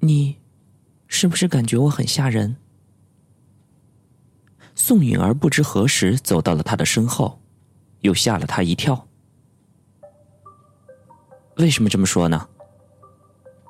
你是不是感觉我很吓人？宋允儿不知何时走到了他的身后，又吓了他一跳。为什么这么说呢？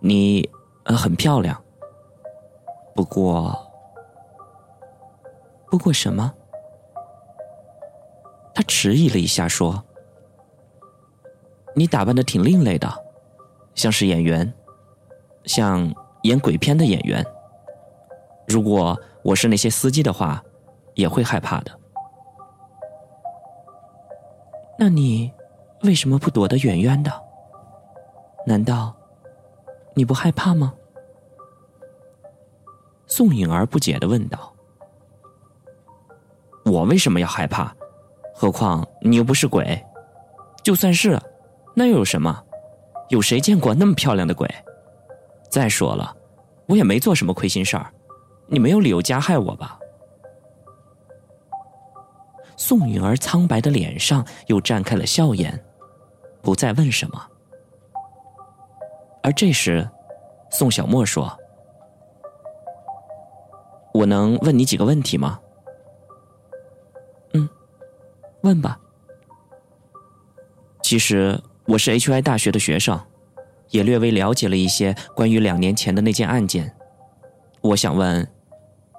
你呃很漂亮，不过，不过什么？他迟疑了一下，说：“你打扮的挺另类的，像是演员，像演鬼片的演员。如果我是那些司机的话，也会害怕的。那你为什么不躲得远远的？难道你不害怕吗？”宋颖儿不解的问道：“我为什么要害怕？”何况你又不是鬼，就算是，那又有什么？有谁见过那么漂亮的鬼？再说了，我也没做什么亏心事儿，你没有理由加害我吧？宋允儿苍白的脸上又绽开了笑颜，不再问什么。而这时，宋小沫说：“我能问你几个问题吗？”嗯问吧。其实我是 HY 大学的学生，也略微了解了一些关于两年前的那件案件。我想问，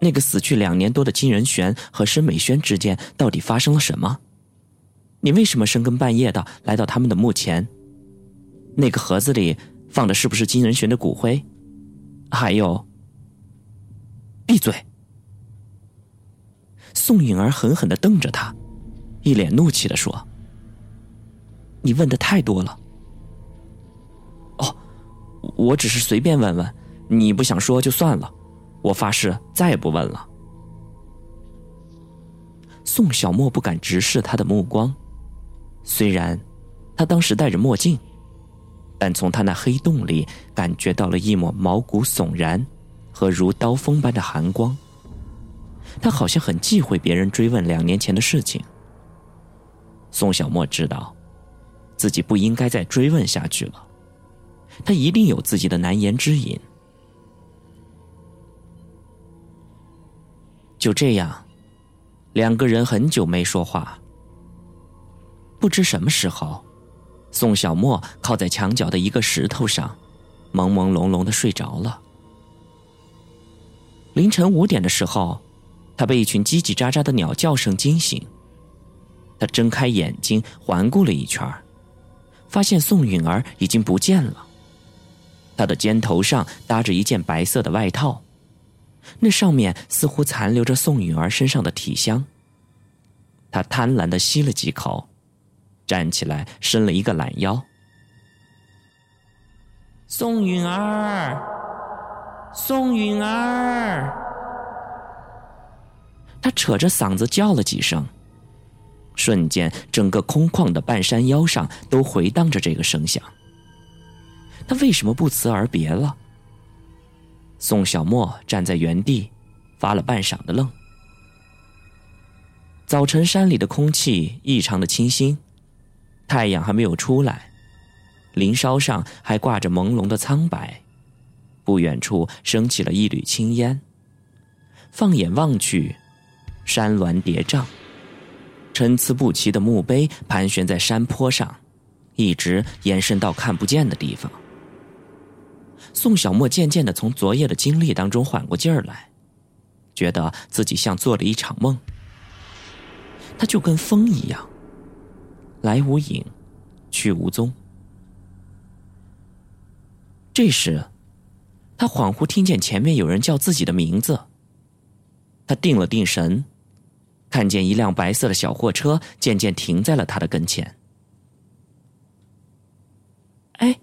那个死去两年多的金仁玄和申美轩之间到底发生了什么？你为什么深更半夜的来到他们的墓前？那个盒子里放的是不是金仁玄的骨灰？还有，闭嘴！宋颖儿狠狠的瞪着他。一脸怒气的说：“你问的太多了。我只是随便问问，你不想说就算了，我发誓再也不问了。”宋小沫不敢直视他的目光，虽然他当时戴着墨镜，但从他那黑洞里感觉到了一抹毛骨悚然和如刀锋般的寒光。他好像很忌讳别人追问两年前的事情。宋小沫知道，自己不应该再追问下去了。他一定有自己的难言之隐。就这样，两个人很久没说话。不知什么时候，宋小沫靠在墙角的一个石头上，朦朦胧胧的睡着了。凌晨五点的时候，他被一群叽叽喳喳的鸟叫声惊醒。他睁开眼睛，环顾了一圈发现宋允儿已经不见了。他的肩头上搭着一件白色的外套，那上面似乎残留着宋允儿身上的体香。他贪婪的吸了几口，站起来，伸了一个懒腰。宋允儿，宋允儿，他扯着嗓子叫了几声。瞬间，整个空旷的半山腰上都回荡着这个声响。他为什么不辞而别了？宋小沫站在原地，发了半晌的愣。早晨山里的空气异常的清新，太阳还没有出来，林梢上还挂着朦胧的苍白，不远处升起了一缕青烟。放眼望去，山峦叠嶂。参差不齐的墓碑盘旋在山坡上，一直延伸到看不见的地方。宋小沫渐渐的从昨夜的经历当中缓过劲儿来，觉得自己像做了一场梦。他就跟风一样，来无影，去无踪。这时，他恍惚听见前面有人叫自己的名字。他定了定神。看见一辆白色的小货车渐渐停在了他的跟前。哎，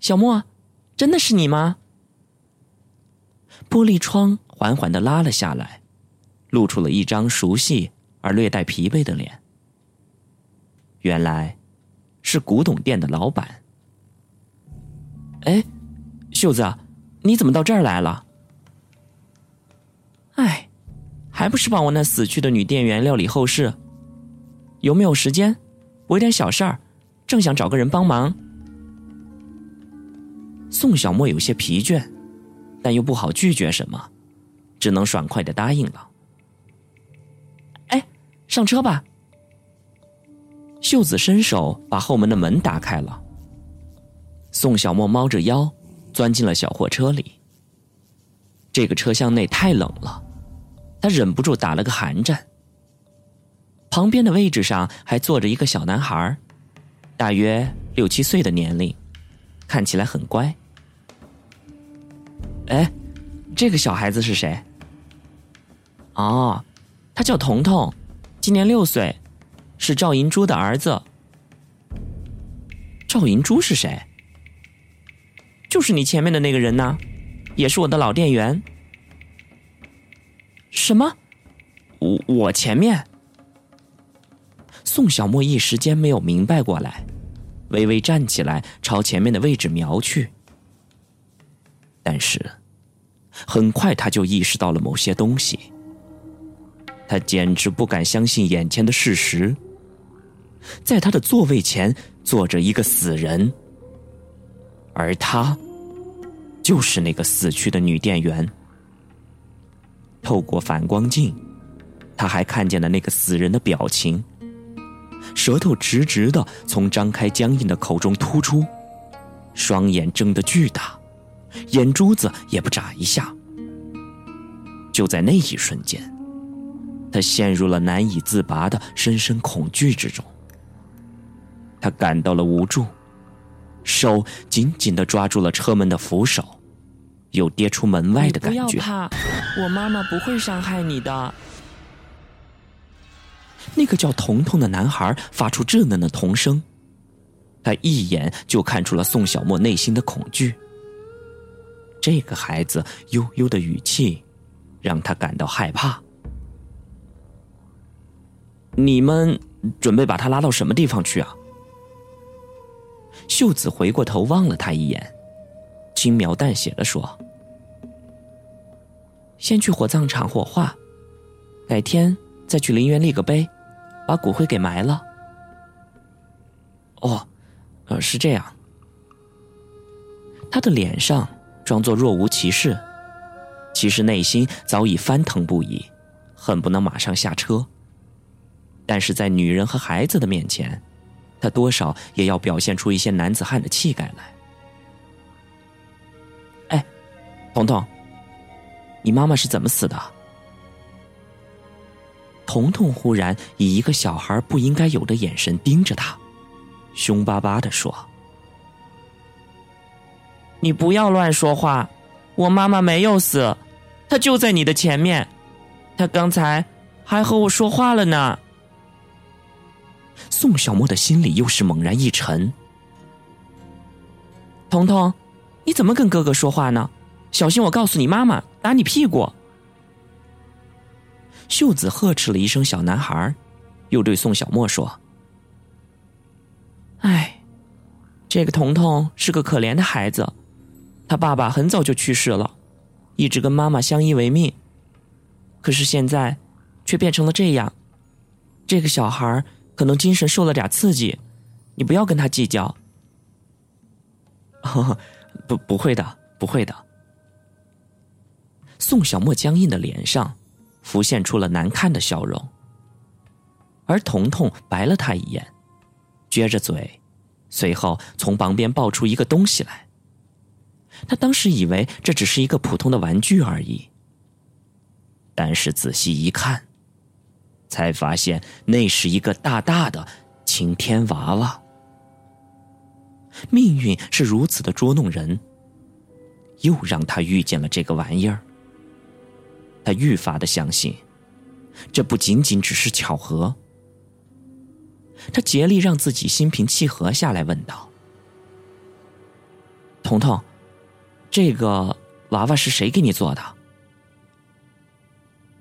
小莫，真的是你吗？玻璃窗缓缓的拉了下来，露出了一张熟悉而略带疲惫的脸。原来，是古董店的老板。哎，秀子，你怎么到这儿来了？哎。还不是帮我那死去的女店员料理后事，有没有时间？我有点小事儿，正想找个人帮忙。宋小沫有些疲倦，但又不好拒绝什么，只能爽快的答应了。哎，上车吧。秀子伸手把后门的门打开了。宋小沫猫着腰，钻进了小货车里。这个车厢内太冷了，他忍不住打了个寒战。旁边的位置上还坐着一个小男孩，大约六七岁的年龄，看起来很乖。哎，这个小孩子是谁？哦，他叫彤彤，今年六岁，是赵银珠的儿子。赵银珠是谁？就是你前面的那个人呐，也是我的老店员。什么？我我前面？宋小沫一时间没有明白过来，微微站起来，朝前面的位置瞄去。但是，很快他就意识到了某些东西。他简直不敢相信眼前的事实，在他的座位前坐着一个死人，而他就是那个死去的女店员。透过反光镜，他还看见了那个死人的表情。舌头直直的从张开僵硬的口中突出，双眼睁得巨大，眼珠子也不眨一下。就在那一瞬间，他陷入了难以自拔的深深恐惧之中。他感到了无助，手紧紧的抓住了车门的扶手，有跌出门外的感觉。不要怕，我妈妈不会伤害你的。那个叫彤彤的男孩发出稚嫩的童声，他一眼就看出了宋小沫内心的恐惧。这个孩子悠悠的语气，让他感到害怕。你们准备把他拉到什么地方去啊？秀子回过头望了他一眼，轻描淡写的说：“先去火葬场火化，改天再去陵园立个碑。”把骨灰给埋了。哦，呃，是这样。他的脸上装作若无其事，其实内心早已翻腾不已，恨不能马上下车。但是在女人和孩子的面前，他多少也要表现出一些男子汉的气概来。哎，彤彤，你妈妈是怎么死的？彤彤忽然以一个小孩不应该有的眼神盯着他，凶巴巴的说：“你不要乱说话，我妈妈没有死，她就在你的前面，她刚才还和我说话了呢。”宋小沫的心里又是猛然一沉。彤彤，你怎么跟哥哥说话呢？小心我告诉你妈妈，打你屁股。秀子呵斥了一声小男孩，又对宋小沫说：“哎，这个彤彤是个可怜的孩子，他爸爸很早就去世了，一直跟妈妈相依为命。可是现在，却变成了这样。这个小孩可能精神受了点刺激，你不要跟他计较。不，不会的，不会的。”宋小沫僵硬的脸上。浮现出了难看的笑容，而彤彤白了他一眼，撅着嘴，随后从旁边抱出一个东西来。他当时以为这只是一个普通的玩具而已，但是仔细一看，才发现那是一个大大的晴天娃娃。命运是如此的捉弄人，又让他遇见了这个玩意儿。他愈发的相信，这不仅仅只是巧合。他竭力让自己心平气和下来，问道：“彤彤，这个娃娃是谁给你做的？”“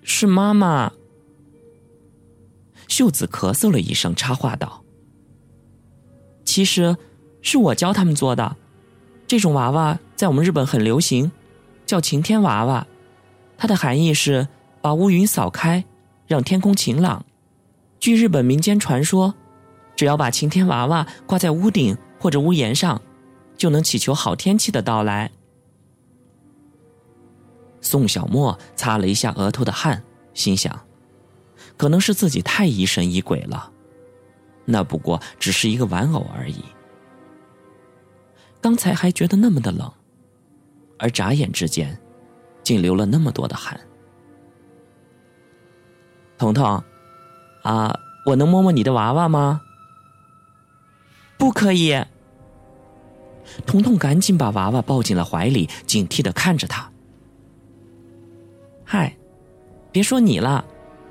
是妈妈。”秀子咳嗽了一声，插话道：“其实，是我教他们做的。这种娃娃在我们日本很流行，叫晴天娃娃。”它的含义是把乌云扫开，让天空晴朗。据日本民间传说，只要把晴天娃娃挂在屋顶或者屋檐上，就能祈求好天气的到来。宋小沫擦了一下额头的汗，心想：可能是自己太疑神疑鬼了，那不过只是一个玩偶而已。刚才还觉得那么的冷，而眨眼之间，竟流了那么多的汗。彤彤，啊，我能摸摸你的娃娃吗？不可以。彤彤赶紧把娃娃抱进了怀里，警惕的看着他。嗨，别说你了，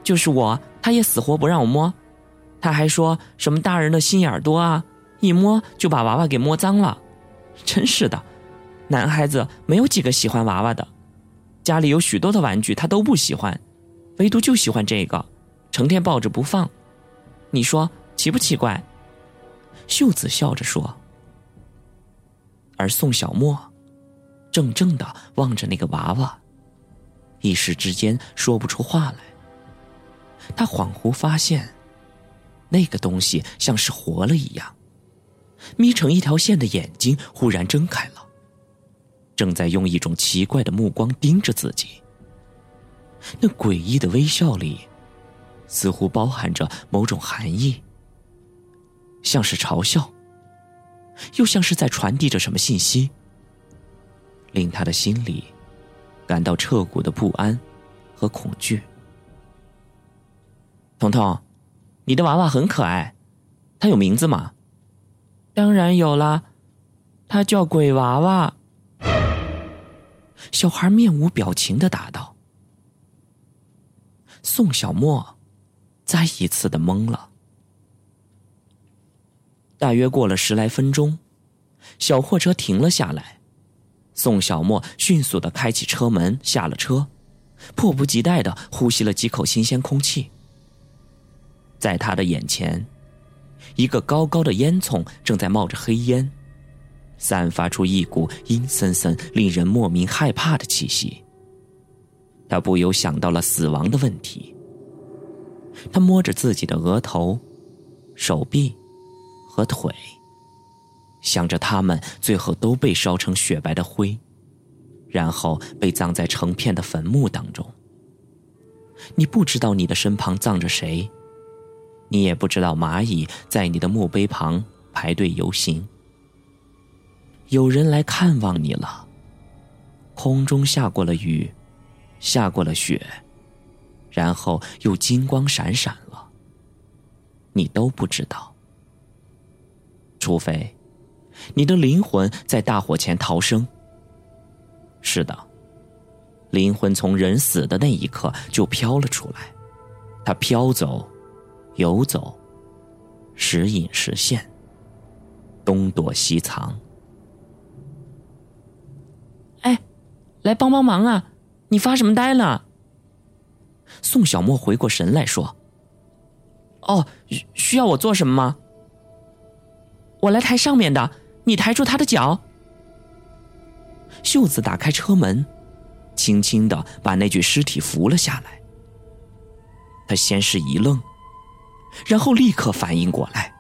就是我，他也死活不让我摸。他还说什么大人的心眼多啊，一摸就把娃娃给摸脏了。真是的，男孩子没有几个喜欢娃娃的，家里有许多的玩具他都不喜欢，唯独就喜欢这个，成天抱着不放。你说奇不奇怪？秀子笑着说。而宋小沫，怔怔的望着那个娃娃，一时之间说不出话来。他恍惚发现，那个东西像是活了一样，眯成一条线的眼睛忽然睁开了，正在用一种奇怪的目光盯着自己。那诡异的微笑里，似乎包含着某种含义，像是嘲笑。又像是在传递着什么信息，令他的心里感到彻骨的不安和恐惧。彤彤，你的娃娃很可爱，它有名字吗？当然有啦，它叫鬼娃娃。小孩面无表情的答道。宋小莫再一次的懵了。大约过了十来分钟，小货车停了下来。宋小莫迅速的开启车门，下了车，迫不及待的呼吸了几口新鲜空气。在他的眼前，一个高高的烟囱正在冒着黑烟，散发出一股阴森森、令人莫名害怕的气息。他不由想到了死亡的问题。他摸着自己的额头、手臂。和腿，想着他们最后都被烧成雪白的灰，然后被葬在成片的坟墓当中。你不知道你的身旁葬着谁，你也不知道蚂蚁在你的墓碑旁排队游行。有人来看望你了，空中下过了雨，下过了雪，然后又金光闪闪了，你都不知道。除非，你的灵魂在大火前逃生。是的，灵魂从人死的那一刻就飘了出来，它飘走，游走，时隐时现，东躲西藏。哎，来帮帮忙啊！你发什么呆呢？宋小沫回过神来说：“哦，需要我做什么吗？”我来抬上面的，你抬住他的脚。秀子打开车门，轻轻的把那具尸体扶了下来。他先是一愣，然后立刻反应过来。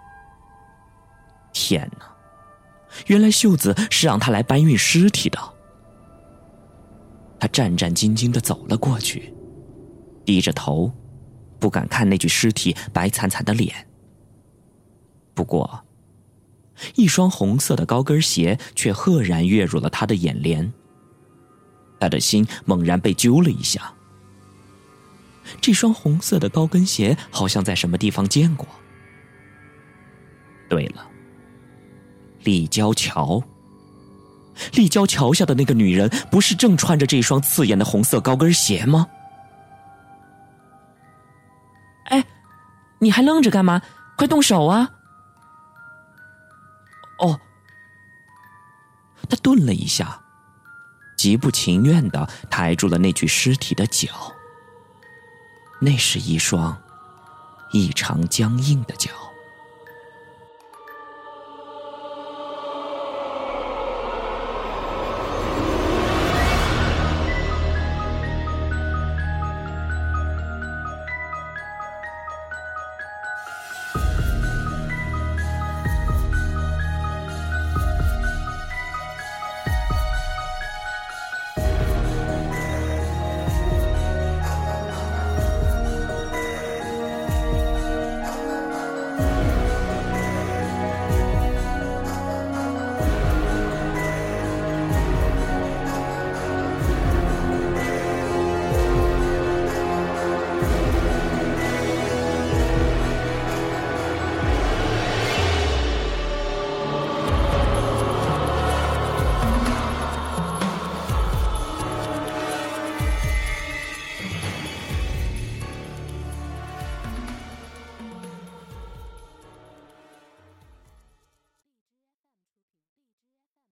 天哪，原来秀子是让他来搬运尸体的。战战兢兢的走了过去，低着头，不敢看那具尸体白惨惨的脸。不过。一双红色的高跟鞋却赫然跃入了他的眼帘。他的心猛然被揪了一下。这双红色的高跟鞋好像在什么地方见过。对了，立交桥。立交桥下的那个女人，不是正穿着这双刺眼的红色高跟鞋吗？哎，你还愣着干嘛？快动手啊！哦，他顿了一下，极不情愿的抬住了那具尸体的脚。那是一双异常僵硬的脚。